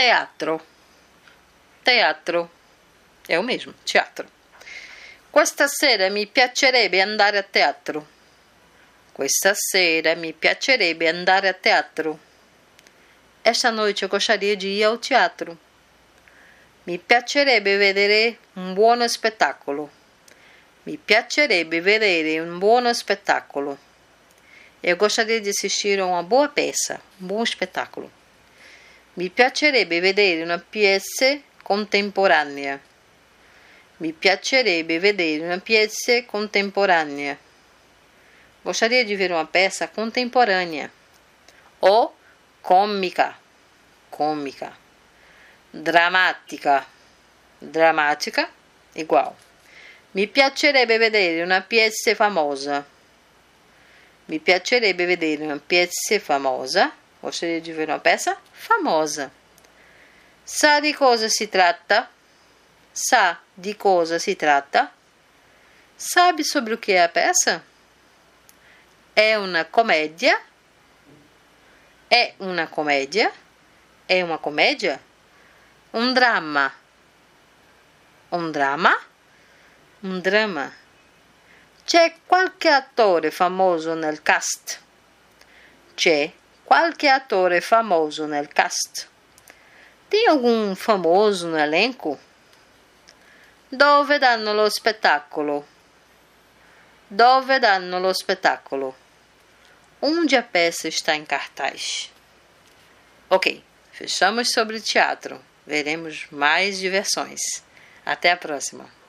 Teatro. Teatro. È o mesmo, teatro. Questa sera mi piacerebbe andare a teatro. Questa sera mi piacerebbe andare a teatro. Esta noite eu gostaria de ir ao teatro. Mi piacerebbe vedere un buono spettacolo. Mi piacerebbe vedere un buono spettacolo. Eu gostaria de assistir a uma boa peça, um bom espetáculo. Mi piacerebbe vedere una pièce contemporanea. Mi piacerebbe vedere una pièce contemporanea. Gostaria de ver uma peça contemporânea. Ou cômica, cômica. Drammatica, drammatica, igual. Mi piacerebbe vedere una pièce famosa. Mi piacerebbe vedere una pièce famosa. Gostaria de ver uma peça famosa. Sa di cosa si tratta? Sa di cosa si tratta? Sabe sobre o que é a peça? É uma comédia? É uma comédia? É uma comédia? Um drama. Um drama? Un drama. C'è qualche attore famoso nel cast? C'è qualche attore famoso nel cast? Tem algum famoso no elenco? Dove danno lo spettacolo? Dove danno lo spettacolo? Onde a peça está em cartaz? Ok, fechamos sobre teatro. Veremos mais diversões. Até a próxima!